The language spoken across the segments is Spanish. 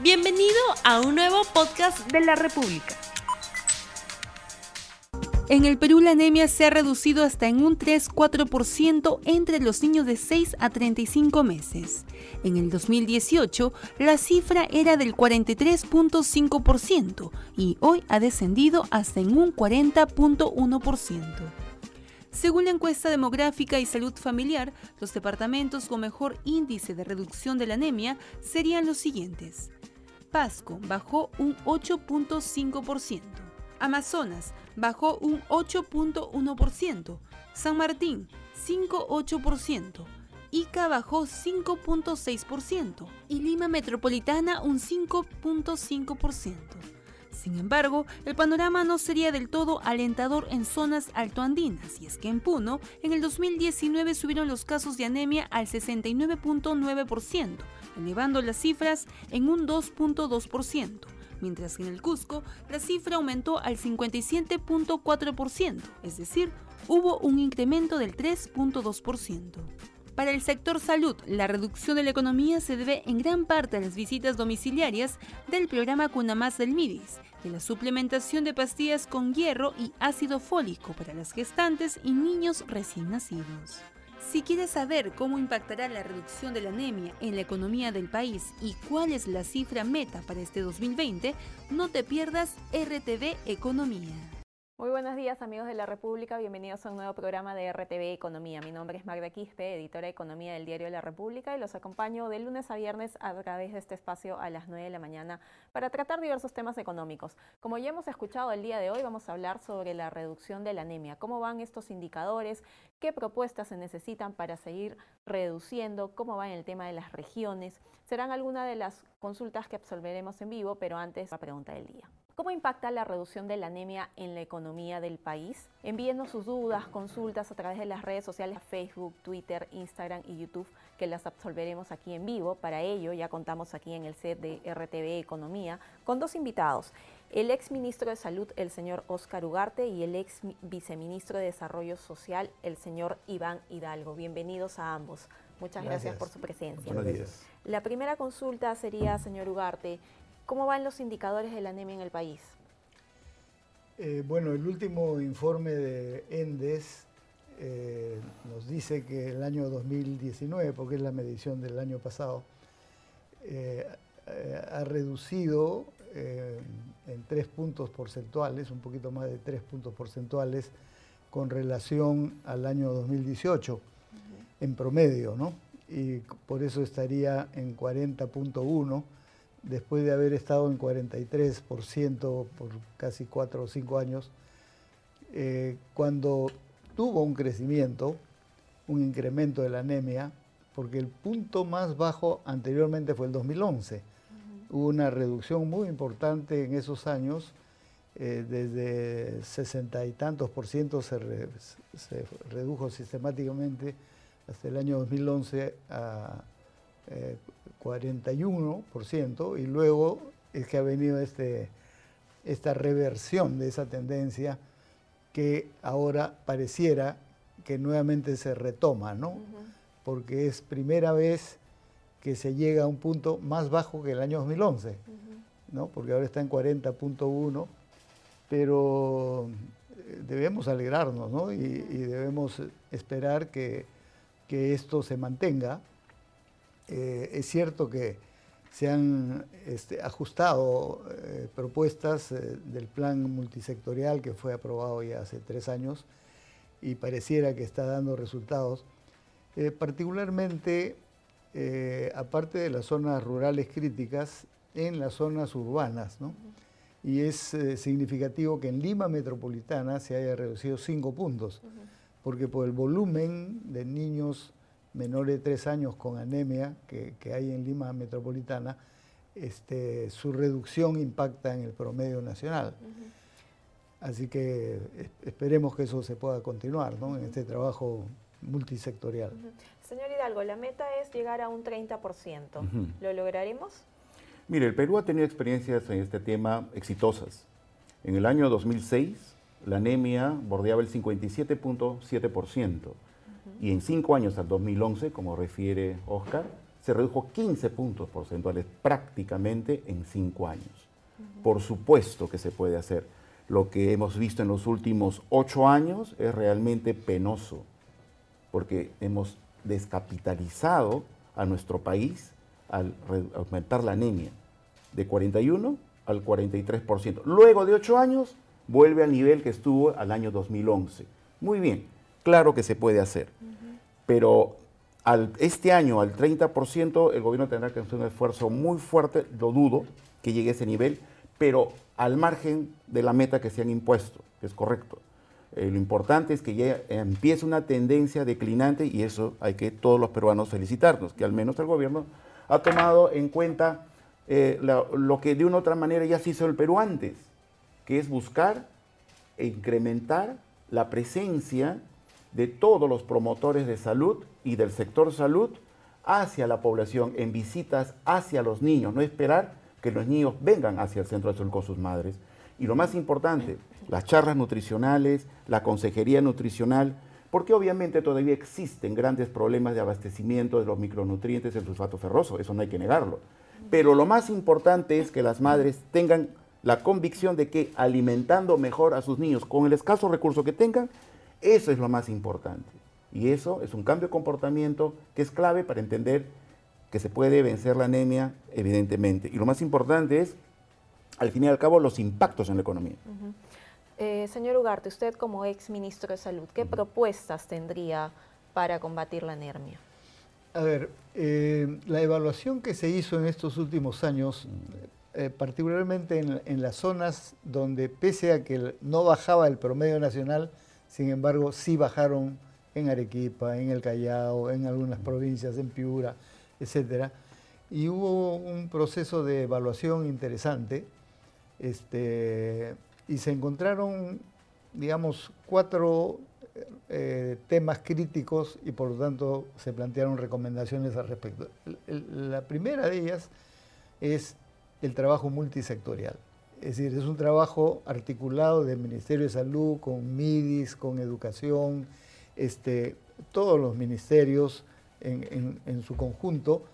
Bienvenido a un nuevo podcast de la República. En el Perú la anemia se ha reducido hasta en un 3-4% entre los niños de 6 a 35 meses. En el 2018 la cifra era del 43.5% y hoy ha descendido hasta en un 40.1%. Según la encuesta demográfica y salud familiar, los departamentos con mejor índice de reducción de la anemia serían los siguientes. Pasco bajó un 8.5%. Amazonas bajó un 8.1%, San Martín 5.8%, Ica bajó 5.6% y Lima Metropolitana un 5.5%. Sin embargo, el panorama no sería del todo alentador en zonas altoandinas, y es que en Puno, en el 2019 subieron los casos de anemia al 69.9%, elevando las cifras en un 2.2% mientras que en el Cusco la cifra aumentó al 57.4%, es decir, hubo un incremento del 3.2%. Para el sector salud, la reducción de la economía se debe en gran parte a las visitas domiciliarias del programa Cunamás del MIDIS y la suplementación de pastillas con hierro y ácido fólico para las gestantes y niños recién nacidos. Si quieres saber cómo impactará la reducción de la anemia en la economía del país y cuál es la cifra meta para este 2020, no te pierdas RTV Economía. Muy buenos días amigos de la República, bienvenidos a un nuevo programa de RTV Economía. Mi nombre es Magda Quispe, editora de Economía del diario La República y los acompaño de lunes a viernes a través de este espacio a las 9 de la mañana para tratar diversos temas económicos. Como ya hemos escuchado el día de hoy, vamos a hablar sobre la reducción de la anemia, cómo van estos indicadores, qué propuestas se necesitan para seguir reduciendo, cómo va en el tema de las regiones. Serán algunas de las consultas que absolveremos en vivo, pero antes la pregunta del día. ¿Cómo impacta la reducción de la anemia en la economía del país? Envíenos sus dudas, consultas a través de las redes sociales Facebook, Twitter, Instagram y YouTube, que las absolveremos aquí en vivo. Para ello ya contamos aquí en el set de RTV Economía con dos invitados. El ex ministro de Salud, el señor Oscar Ugarte, y el ex viceministro de Desarrollo Social, el señor Iván Hidalgo. Bienvenidos a ambos. Muchas gracias, por su presencia. Buenos días. La primera consulta sería, señor Ugarte, ¿Cómo van los indicadores de la anemia en el país? Eh, bueno, el último informe de ENDES eh, nos dice que el año 2019, porque es la medición del año pasado, eh, ha reducido en tres puntos porcentuales, un poquito más de tres puntos porcentuales, con relación al año 2018, en promedio, ¿no? Y por eso estaría en 40.1 después de haber estado en 43% por casi 4 o 5 años, eh, cuando tuvo un crecimiento, un incremento de la anemia, porque el punto más bajo anteriormente fue el 2011. Hubo una reducción muy importante en esos años, eh, desde 60 y tantos por ciento se, se redujo sistemáticamente hasta el año 2011 a 41% eh, y luego es que ha venido este, esta reversión de esa tendencia que ahora pareciera que nuevamente se retoma, ¿no? Porque es primera vez que se llega a un punto más bajo que el año 2011, ¿no? Porque ahora está en 40.1, pero eh, debemos alegrarnos, ¿no? Y, debemos esperar que, que esto se mantenga eh, es cierto que se han este, ajustado eh, propuestas eh, del plan multisectorial que fue aprobado ya hace tres años y pareciera que está dando resultados, particularmente aparte de las zonas rurales críticas, en las zonas urbanas. Y es significativo que en Lima Metropolitana se haya reducido cinco puntos, porque por el volumen de niños menores de tres años con anemia que, hay en Lima metropolitana, este, su reducción impacta en el promedio nacional. Así que esperemos que eso se pueda continuar en este trabajo multisectorial. Señor Hidalgo, la meta es llegar a un 30%. ¿Lo lograremos? Mire, el Perú ha tenido experiencias en este tema exitosas. En el año 2006, la anemia bordeaba el 57.7% y en cinco años al 2011, como refiere Oscar, se redujo 15 puntos porcentuales prácticamente en cinco años. Por supuesto que se puede hacer. Lo que hemos visto en los últimos ocho años es realmente penoso, porque hemos descapitalizado a nuestro país al aumentar la anemia de 41 al 43%. Luego de ocho años vuelve al nivel que estuvo al año 2011. Muy bien, claro que se puede hacer, pero al, este año al 30% el gobierno tendrá que hacer un esfuerzo muy fuerte, lo dudo que llegue a ese nivel, pero al margen de la meta que se han impuesto, que es correcto. Eh, lo importante es que ya empiece una tendencia declinante y eso hay que todos los peruanos felicitarnos, que al menos el gobierno ha tomado en cuenta eh, lo que de una u otra manera ya se hizo el Perú antes, que es buscar e incrementar la presencia de todos los promotores de salud y del sector salud hacia la población, en visitas hacia los niños, no esperar que los niños vengan hacia el centro de salud con sus madres. Y lo más importante, las charlas nutricionales, la consejería nutricional, porque obviamente todavía existen grandes problemas de abastecimiento de los micronutrientes del sulfato ferroso, eso no hay que negarlo. Pero lo más importante es que las madres tengan la convicción de que alimentando mejor a sus niños con el escaso recurso que tengan, eso es lo más importante. Y eso es un cambio de comportamiento que es clave para entender que se puede vencer la anemia, evidentemente. Y lo más importante es, al fin y al cabo, los impactos en la economía. Eh, señor Ugarte, usted como ex ministro de Salud, ¿qué propuestas tendría para combatir la anemia? A ver, eh, la evaluación que se hizo en estos últimos años, eh, particularmente en, en, las zonas donde pese a que no bajaba el promedio nacional, sin embargo sí bajaron en Arequipa, en el Callao, en algunas provincias, en Piura, etc. Y hubo un proceso de evaluación interesante este, y se encontraron, digamos, cuatro eh, temas críticos y por lo tanto se plantearon recomendaciones al respecto. La primera de ellas es el trabajo multisectorial. Es decir, es un trabajo articulado del Ministerio de Salud con MIDIS, con educación, este, todos los ministerios en, su conjunto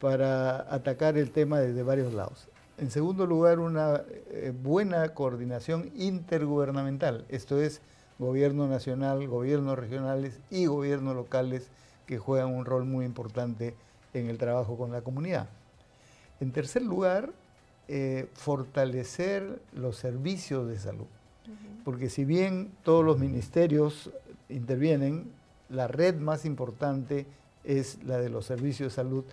para atacar el tema desde varios lados. En segundo lugar, una eh, buena coordinación intergubernamental, esto es, gobierno nacional, gobiernos regionales y gobiernos locales que juegan un rol muy importante en el trabajo con la comunidad. En tercer lugar, eh, fortalecer los servicios de salud. Porque si bien todos los ministerios intervienen, la red más importante es la de los servicios de salud,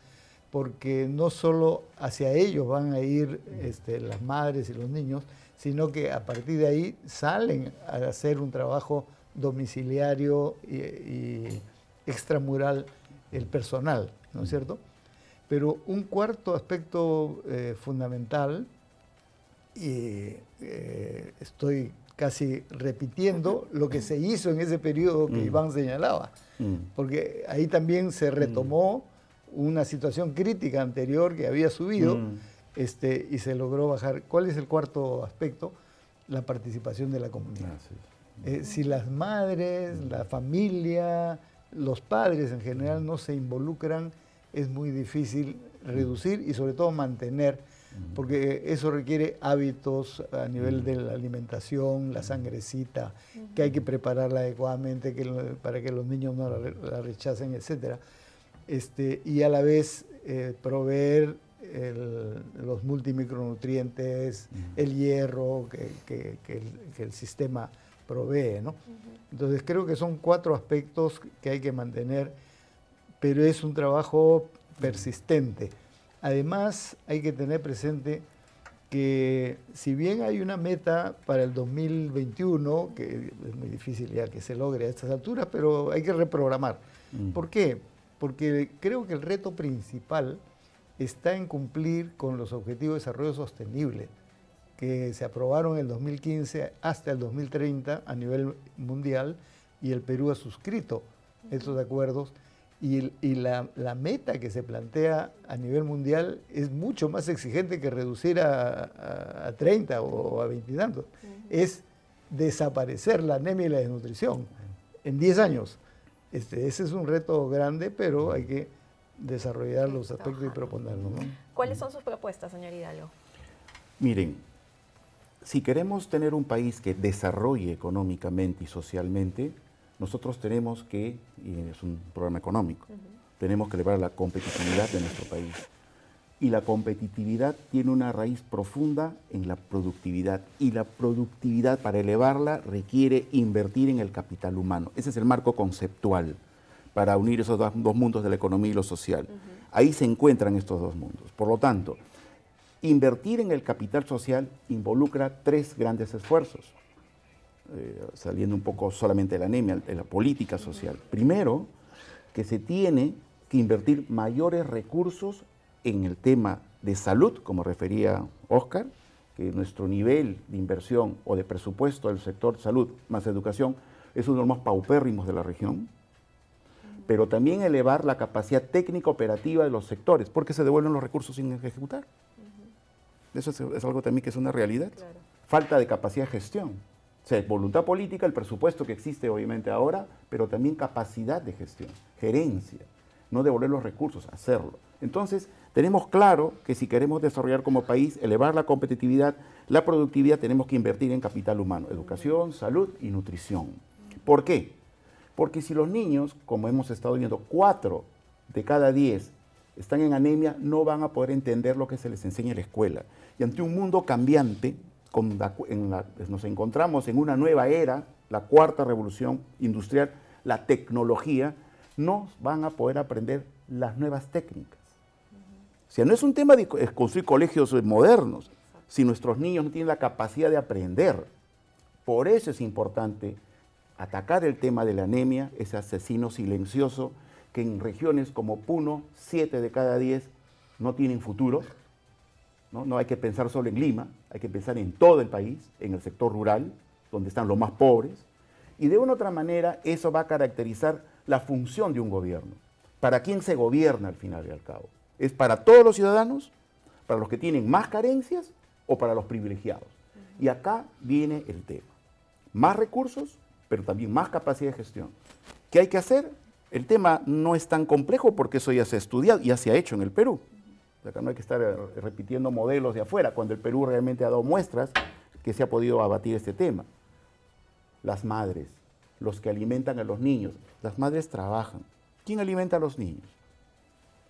porque no solo hacia ellos van a ir este, las madres y los niños, sino que a partir de ahí salen a hacer un trabajo domiciliario y, extramural el personal, ¿no es cierto? Pero un cuarto aspecto eh, fundamental, y eh, estoy casi repitiendo lo que se hizo en ese periodo que mm. Iván señalaba, mm. porque ahí también se retomó una situación crítica anterior que había subido. Mm. Este, y se logró bajar. ¿Cuál es el cuarto aspecto? La participación de la comunidad. Eh, si las madres, la familia, los padres en general no se involucran, es muy difícil reducir y sobre todo mantener, porque eso requiere hábitos a nivel de la alimentación, la sangrecita, que hay que prepararla adecuadamente para que los niños no la, rechacen, etc. Este, y a la vez eh, proveer los multimicronutrientes, el hierro que, el, sistema provee. ¿no? Entonces creo que son cuatro aspectos que hay que mantener, pero es un trabajo persistente. Además hay que tener presente que si bien hay una meta para el 2021, que es muy difícil ya que se logre a estas alturas, pero hay que reprogramar. ¿Por qué? Porque creo que el reto principal está en cumplir con los Objetivos de Desarrollo Sostenible que se aprobaron en el 2015 hasta el 2030 a nivel mundial y el Perú ha suscrito estos acuerdos y, la, meta que se plantea a nivel mundial es mucho más exigente que reducir a, 30 o a 20 y tantos. Es desaparecer la anemia y la desnutrición en 10 años. Este, ese es un reto grande, pero hay que desarrollar los aspectos y proponerlos. ¿Cuáles son sus propuestas, señor Hidalgo? Miren, si queremos tener un país que desarrolle económicamente y socialmente, nosotros tenemos que, y es un programa económico, tenemos que elevar la competitividad de nuestro país. Y la competitividad tiene una raíz profunda en la productividad. Y la productividad, para elevarla, requiere invertir en el capital humano. Ese es el marco conceptual para unir esos dos, mundos de la economía y lo social. Ahí se encuentran estos dos mundos. Por lo tanto, invertir en el capital social involucra tres grandes esfuerzos. Eh, saliendo un poco solamente de la anemia, de la política social. Primero, que se tiene que invertir mayores recursos en el tema de salud, como refería Oscar, que nuestro nivel de inversión o de presupuesto del sector salud más educación es uno de los más paupérrimos de la región, pero también elevar la capacidad técnica operativa de los sectores, porque se devuelven los recursos sin ejecutar. Eso es, algo también que es una realidad. Falta de capacidad de gestión. O sea, voluntad política, el presupuesto que existe obviamente ahora, pero también capacidad de gestión, gerencia, no devolver los recursos, hacerlo. Entonces, tenemos claro que si queremos desarrollar como país, elevar la competitividad, la productividad, tenemos que invertir en capital humano, educación, salud y nutrición. ¿Por qué? Porque si los niños, como hemos estado viendo, cuatro de cada diez están en anemia, no van a poder entender lo que se les enseña en la escuela. Y ante un mundo cambiante, nos encontramos en una nueva era, la cuarta revolución industrial, la tecnología, no van a poder aprender las nuevas técnicas. O sea, no es un tema de construir colegios modernos, si nuestros niños no tienen la capacidad de aprender. Por eso es importante atacar el tema de la anemia, ese asesino silencioso que en regiones como Puno, 7 de cada 10 no tienen futuro, ¿no? hay que pensar solo en Lima, hay que pensar en todo el país, en el sector rural, donde están los más pobres. Y de una u otra manera eso va a caracterizar la función de un gobierno. ¿Para quién se gobierna al final y al cabo? ¿Es para todos los ciudadanos? ¿Para los que tienen más carencias o para los privilegiados? Y acá viene el tema. Más recursos, pero también más capacidad de gestión. ¿Qué hay que hacer? El tema no es tan complejo porque eso ya se ha estudiado, ya se ha hecho en el Perú. Acá no hay que estar eh, repitiendo modelos de afuera, cuando el Perú realmente ha dado muestras que se ha podido abatir este tema. Las madres, los que alimentan a los niños, las madres trabajan. ¿Quién alimenta a los niños?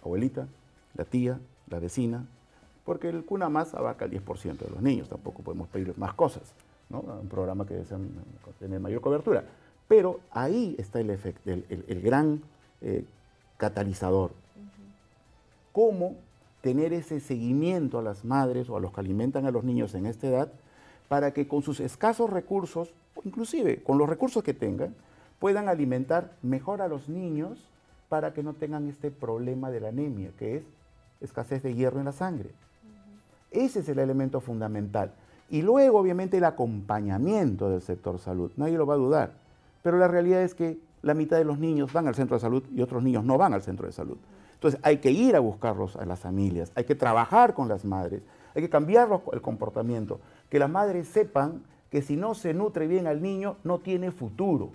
Abuelita, la tía, la vecina, porque el cuna más abarca el 10% de los niños, tampoco podemos pedir más cosas, ¿no? un programa que tener mayor cobertura. Pero ahí está el, efecto, el, gran eh, catalizador. ¿Cómo tener ese seguimiento a las madres o a los que alimentan a los niños en esta edad para que con sus escasos recursos, inclusive con los recursos que tengan, puedan alimentar mejor a los niños para que no tengan este problema de la anemia, que es escasez de hierro en la sangre. Ese es el elemento fundamental. Y luego, obviamente, el acompañamiento del sector salud. Nadie lo va a dudar. Pero la realidad es que la mitad de los niños van al centro de salud y otros niños no van al centro de salud. Entonces hay que ir a buscarlos a las familias, hay que trabajar con las madres, hay que cambiar el comportamiento, que las madres sepan que si no se nutre bien al niño no tiene futuro.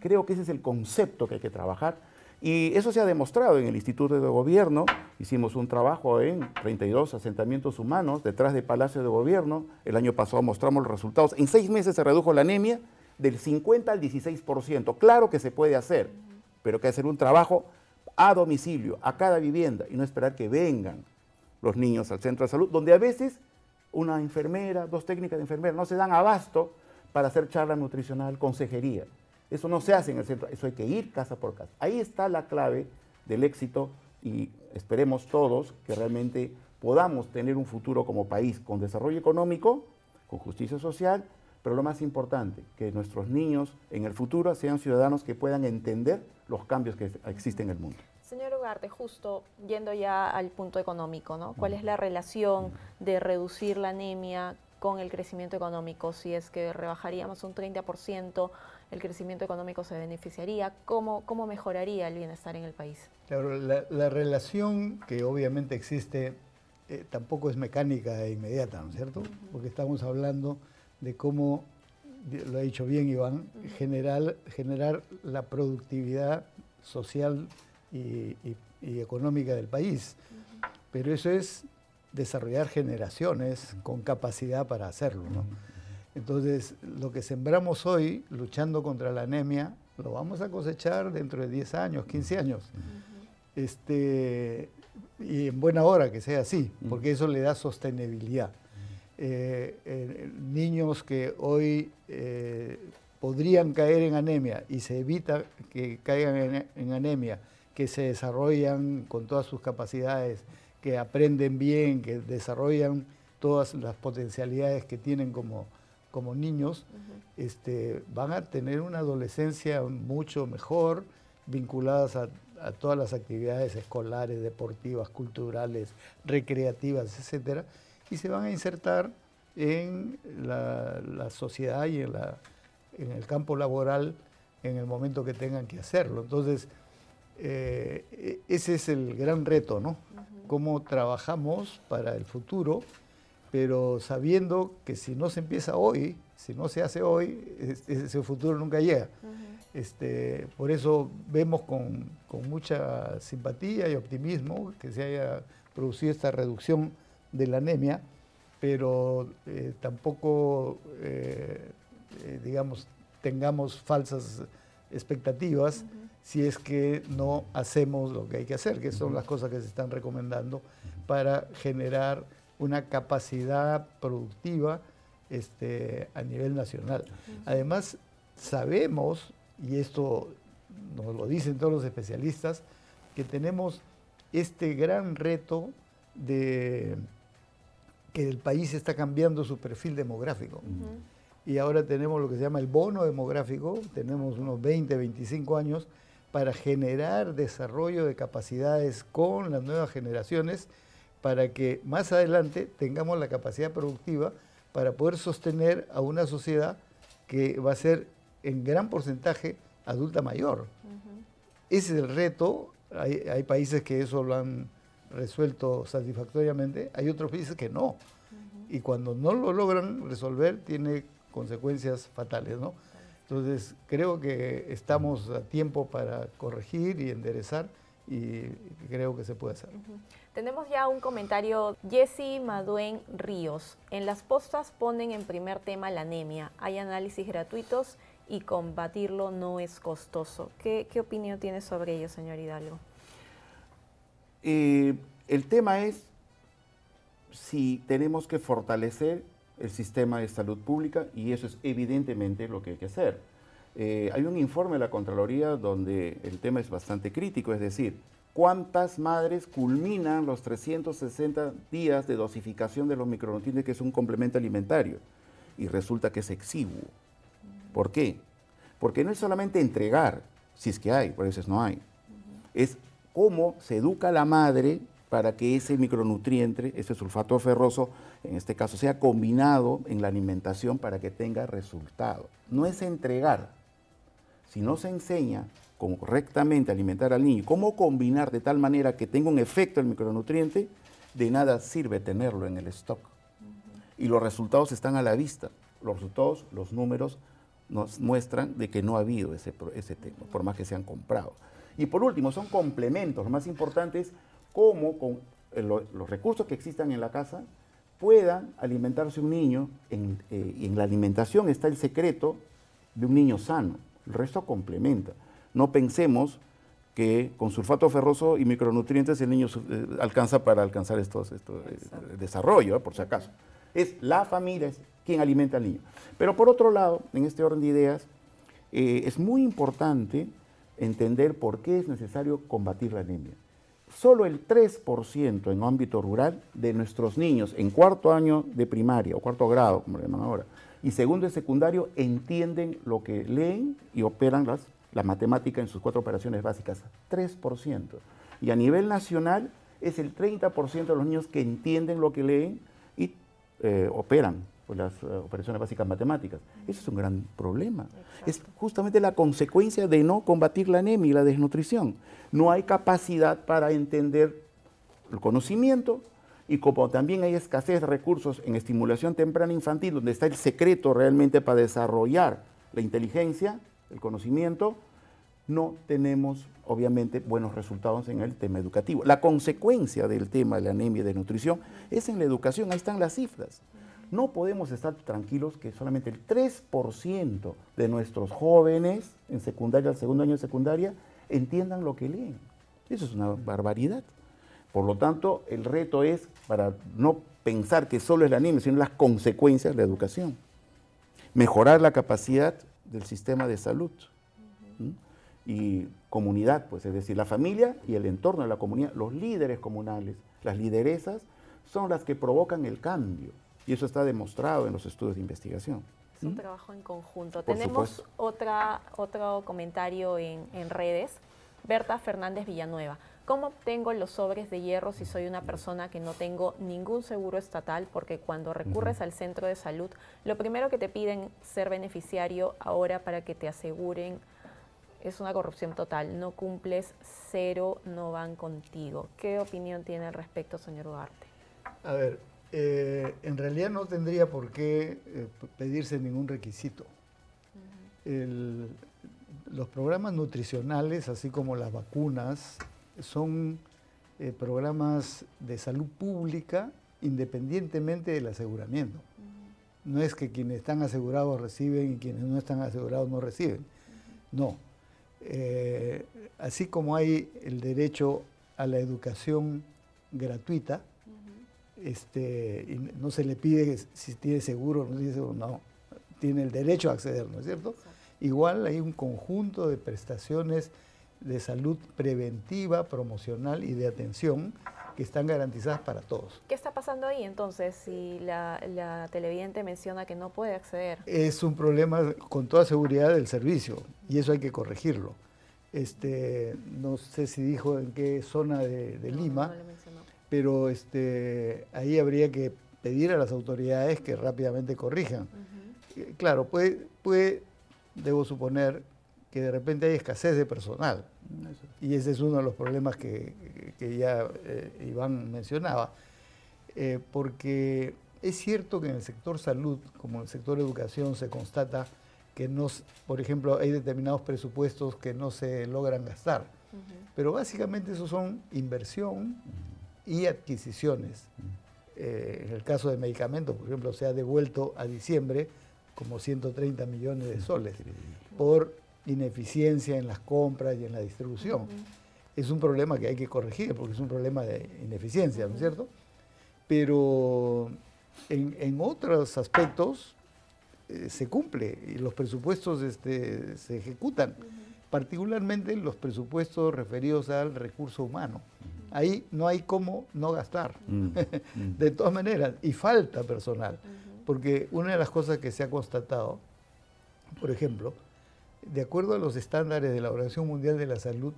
Creo que ese es el concepto que hay que trabajar y eso se ha demostrado en el Instituto de Gobierno. Hicimos un trabajo en 32 asentamientos humanos detrás del Palacio de Gobierno. El año pasado mostramos los resultados. En seis meses se redujo la anemia del 50 al 16%. Claro que se puede hacer, pero hay que hacer un trabajo a domicilio, a cada vivienda, y no esperar que vengan los niños al centro de salud, donde a veces una enfermera, dos técnicas de enfermera no se dan abasto para hacer charla nutricional, consejería. Eso no se hace en el centro, eso hay que ir casa por casa. Ahí está la clave del éxito y esperemos todos que realmente podamos tener un futuro como país con desarrollo económico, con justicia social pero lo más importante, que nuestros niños en el futuro sean ciudadanos que puedan entender los cambios que existen en el mundo. Señor Ugarte, justo yendo ya al punto económico, ¿no? ¿Cuál es la relación de reducir la anemia con el crecimiento económico? Si es que rebajaríamos un 30%, el crecimiento económico se beneficiaría. ¿Cómo, cómo mejoraría el bienestar en el país? Claro, la, relación que obviamente existe eh, tampoco es mecánica e inmediata, ¿no es cierto? Porque estamos hablando de cómo, lo ha dicho bien Iván, generar, generar la productividad social y, y económica del país. Pero eso es desarrollar generaciones con capacidad para hacerlo. Entonces, lo que sembramos hoy luchando contra la anemia, lo vamos a cosechar dentro de 10 años, 15 años. este, y en buena hora que sea así, porque eso le da sostenibilidad. Eh, eh, niños que hoy eh, podrían caer en anemia y se evita que caigan en, anemia, que se desarrollan con todas sus capacidades, que aprenden bien, que desarrollan todas las potencialidades que tienen como, como niños, este, van a tener una adolescencia mucho mejor, vinculadas a, todas las actividades escolares, deportivas, culturales, recreativas, etcétera, y se van a insertar en la sociedad y en la, en el campo laboral en el momento que tengan que hacerlo. Entonces, eh, ese es el gran reto, ¿no? Cómo trabajamos para el futuro, pero sabiendo que si no se empieza hoy, si no se hace hoy, ese futuro nunca llega. este, por eso vemos con, mucha simpatía y optimismo que se haya producido esta reducción de la anemia, pero eh, tampoco eh, eh, digamos, tengamos falsas expectativas si es que no hacemos lo que hay que hacer, que son las cosas que se están recomendando para generar una capacidad productiva este, a nivel nacional. Además, sabemos, y esto nos lo dicen todos los especialistas, que tenemos este gran reto de que el país está cambiando su perfil demográfico y ahora tenemos lo que se llama el bono demográfico, tenemos unos 20, 25 años para generar desarrollo de capacidades con las nuevas generaciones para que más adelante tengamos la capacidad productiva para poder sostener a una sociedad que va a ser en gran porcentaje adulta mayor. Ese es el reto. Hay, países que eso lo han resuelto satisfactoriamente, hay otros países que no. Y cuando no lo logran resolver, tiene consecuencias fatales, ¿no? Entonces, creo que estamos a tiempo para corregir y enderezar y creo que se puede hacer. Tenemos ya un comentario. Jesse Maduen Ríos. En las postas ponen en primer tema la anemia. Hay análisis gratuitos y combatirlo no es costoso. ¿Qué, opinión tiene sobre ello, señor Hidalgo? Eh, el tema es si tenemos que fortalecer el sistema de salud pública y eso es evidentemente lo que hay que hacer. Eh, hay un informe de la Contraloría donde el tema es bastante crítico, es decir, cuántas madres culminan los 360 días de dosificación de los micronutrientes, que es un complemento alimentario, y resulta que es exiguo. ¿Por qué? Porque no es solamente entregar, si es que hay, por eso no hay, es cómo se educa la madre para que ese micronutriente, ese sulfato ferroso, en este caso, sea combinado en la alimentación para que tenga resultado. No es entregar. Si no se enseña correctamente a alimentar al niño, cómo combinar de tal manera que tenga un efecto el micronutriente, de nada sirve tenerlo en el stock. Y los resultados están a la vista. Los resultados, los números nos muestran de que no ha habido ese, ese tema, por más que se han comprado. Y por último, son complementos. Lo más importante es cómo con eh, los recursos que existan en la casa puedan alimentarse un niño. En, eh, y en la alimentación está el secreto de un niño sano. El resto complementa. No pensemos que con sulfato ferroso y micronutrientes el niño eh, alcanza para alcanzar estos, estos desarrollo, por si acaso. Es la familia quien alimenta al niño. Pero por otro lado, en este orden de ideas, es muy importante entender por qué es necesario combatir la anemia solo el 3% en ámbito rural de nuestros niños en cuarto año de primaria o cuarto grado, como le llaman ahora, y segundo y secundario entienden lo que leen y operan las, la matemática en sus cuatro operaciones básicas. 3%. Y a nivel nacional es el 30% de los niños que entienden lo que leen y eh, operan las eh, operaciones básicas matemáticas. Eso es un gran problema. Es justamente la consecuencia de no combatir la anemia y la desnutrición. No hay capacidad para entender el conocimiento y como también hay escasez de recursos en estimulación temprana infantil, donde está el secreto realmente para desarrollar la inteligencia, el conocimiento, no tenemos obviamente buenos resultados en el tema educativo. La consecuencia del tema de la anemia y de nutrición es en la educación, ahí están las cifras. No podemos estar tranquilos que solamente el 3% de nuestros jóvenes en secundaria, al segundo año de secundaria, entiendan lo que leen. Eso es una barbaridad. Por lo tanto, el reto es para no pensar que solo es la anemia, sino las consecuencias de la educación. Mejorar la capacidad del sistema de salud y comunidad, pues es decir, la familia y el entorno de la comunidad, los líderes comunales, las lideresas, son las que provocan el cambio. Y eso está demostrado en los estudios de investigación. Es un trabajo en conjunto. Tenemos otra, otro comentario en, en redes. Berta Fernández Villanueva. ¿Cómo obtengo los sobres de hierro si soy una persona que no tengo ningún seguro estatal? Porque cuando recurres al centro de salud, lo primero que te piden ser beneficiario ahora para que te aseguren es una corrupción total. No cumples, cero, no van contigo. ¿Qué opinión tiene al respecto, señor Ugarte? A ver, eh, en realidad no tendría por qué eh, pedirse ningún requisito. los programas nutricionales, así como las vacunas, son eh, programas de salud pública independientemente del aseguramiento. No es que quienes están asegurados reciben y quienes no están asegurados no reciben. No. Eh, así como hay el derecho a la educación gratuita, este, y no se le pide si tiene seguro o no tiene seguro, no, tiene el derecho a acceder, ¿no es cierto? Igual hay un conjunto de prestaciones de salud preventiva, promocional y de atención que están garantizadas para todos. ¿Qué está pasando ahí entonces si la, televidente menciona que no puede acceder? Es un problema con toda seguridad del servicio y eso hay que corregirlo. Este, no sé si dijo en qué zona de, Lima, pero este, ahí habría que pedir a las autoridades que rápidamente corrijan. Claro, puede, puede, debo suponer, que de repente hay escasez de personal. Y ese es uno de los problemas que, ya eh, Iván mencionaba. Eh, porque es cierto que en el sector salud, como en el sector educación, se constata que, no, por ejemplo, hay determinados presupuestos que no se logran gastar. Pero básicamente eso son inversión y adquisiciones. Eh, en el caso de medicamentos, por ejemplo, se ha devuelto a diciembre como 130 millones de soles por ineficiencia en las compras y en la distribución. Es un problema que hay que corregir porque es un problema de ineficiencia, ¿no es cierto? Pero en, otros aspectos eh, se cumple y los presupuestos este, se ejecutan, particularmente los presupuestos referidos al recurso humano. Ahí no hay cómo no gastar, de todas maneras, y falta personal, porque una de las cosas que se ha constatado, por ejemplo, de acuerdo a los estándares de la Organización Mundial de la Salud,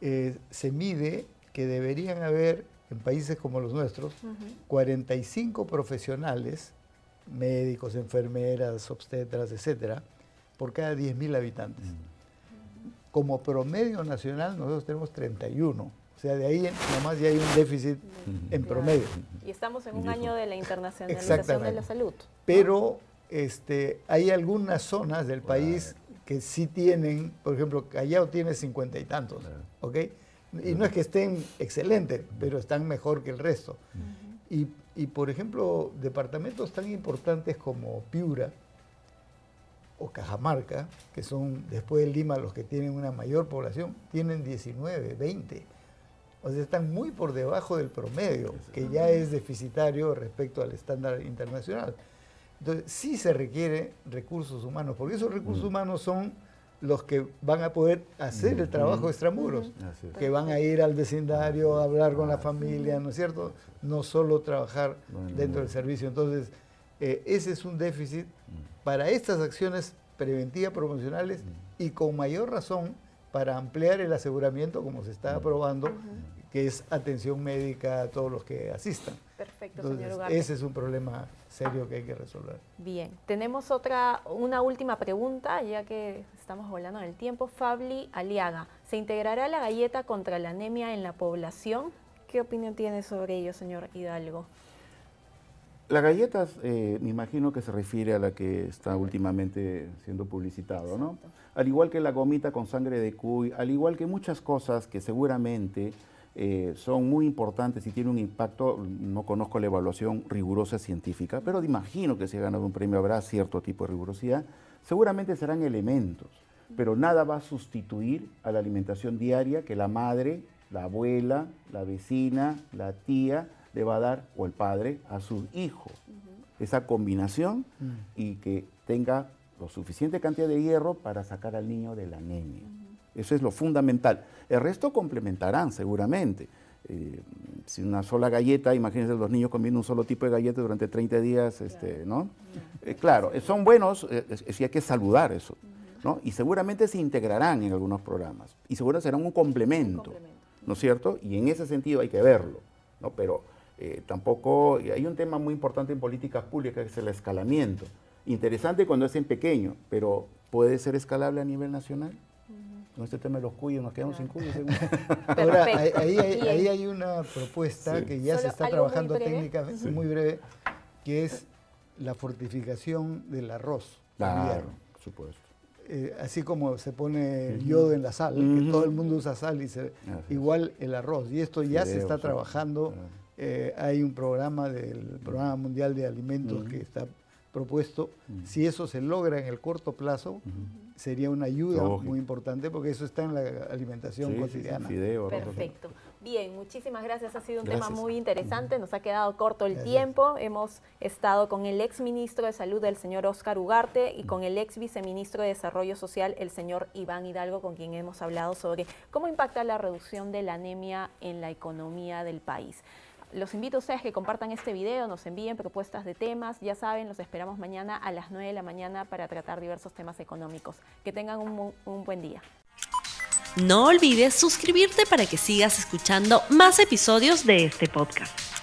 eh, se mide que deberían haber en países como los nuestros 45 profesionales, médicos, enfermeras, obstetras, etcétera, por cada 10.000 habitantes. Mm. Como promedio nacional nosotros tenemos 31. O sea, de ahí nomás ya hay un déficit en promedio. Y estamos en un año de la internacionalización de la salud. Pero este, hay algunas zonas del país que sí tienen, por ejemplo, Callao tiene cincuenta y tantos, ¿ok? Y no es que estén excelentes, pero están mejor que el resto. y, y, por ejemplo, departamentos tan importantes como Piura o Cajamarca, que son después de Lima los que tienen una mayor población, tienen 19, 20. O sea, están muy por debajo del promedio, que ya es deficitario respecto al estándar internacional. Entonces, sí se requiere recursos humanos, porque esos recursos mm. humanos son los que van a poder hacer el trabajo extramuros, que van a ir al vecindario a hablar con la familia, ¿no es cierto? No solo trabajar dentro del servicio. Entonces, eh, ese es un déficit para estas acciones preventivas promocionales y con mayor razón para ampliar el aseguramiento, como se está aprobando, que es atención médica a todos los que asistan. Perfecto, señor Ugarte. Ese es un problema serio que hay que resolver. Bien, tenemos otra, una última pregunta, ya que estamos volando en el tiempo. Fabli Aliaga, ¿se integrará la galleta contra la anemia en la población? ¿Qué opinión tiene sobre ello, señor Hidalgo? Las galletas, eh, me imagino que se refiere a la que está últimamente siendo publicitado, ¿no? Al igual que la gomita con sangre de cuy, al igual que muchas cosas que seguramente eh, son muy importantes y tienen un impacto, no conozco la evaluación rigurosa científica, pero imagino que si ha ganado un premio habrá cierto tipo de rigurosidad, seguramente serán elementos, pero nada va a sustituir a la alimentación diaria que la madre, la abuela, la vecina, la tía, le va a dar, o el padre, a su hijo. Esa combinación mm. y que tenga lo suficiente cantidad de hierro para sacar al niño de la anemia. Eso es lo fundamental. El resto complementarán seguramente. Eh, si una sola galleta, imagínense los niños comiendo un solo tipo de galleta durante 30 días, este, ¿no? Eh, claro, son buenos, eh, sí hay que saludar eso, ¿no? Y seguramente se integrarán en algunos programas y seguro serán un complemento, ¿no es cierto? Y en ese sentido hay que verlo, ¿no? Pero eh, tampoco, hay un tema muy importante en políticas públicas que es el escalamiento. Interesante cuando es en pequeño, pero ¿puede ser escalable a nivel nacional? Con este tema de los cuyos, nos quedamos sin cuyos. Ahora, ahí, hay una propuesta que ya se está trabajando técnicamente, muy breve, que es la fortificación del arroz. Claro, por supuesto. Eh, así como se pone yodo en la sal, que todo el mundo usa sal, y se, igual el arroz. Y esto ya se está trabajando. Eh, hay un programa del Programa Mundial de Alimentos que está propuesto. Si eso se logra en el corto plazo, sería una ayuda muy importante porque eso está en la alimentación cotidiana. Perfecto. Bien, muchísimas gracias. Ha sido un tema muy interesante. Nos ha quedado corto el tiempo. Hemos estado con el ex ministro de Salud, el señor Oscar Ugarte, y con el ex viceministro de Desarrollo Social, el señor Iván Hidalgo, con quien hemos hablado sobre cómo impacta la reducción de la anemia en la economía del país. Los invito a ustedes que compartan este video, nos envíen propuestas de temas. Ya saben, los esperamos mañana a las 9 de la mañana para tratar diversos temas económicos. Que tengan un, un buen día. No olvides suscribirte para que sigas escuchando más episodios de este podcast.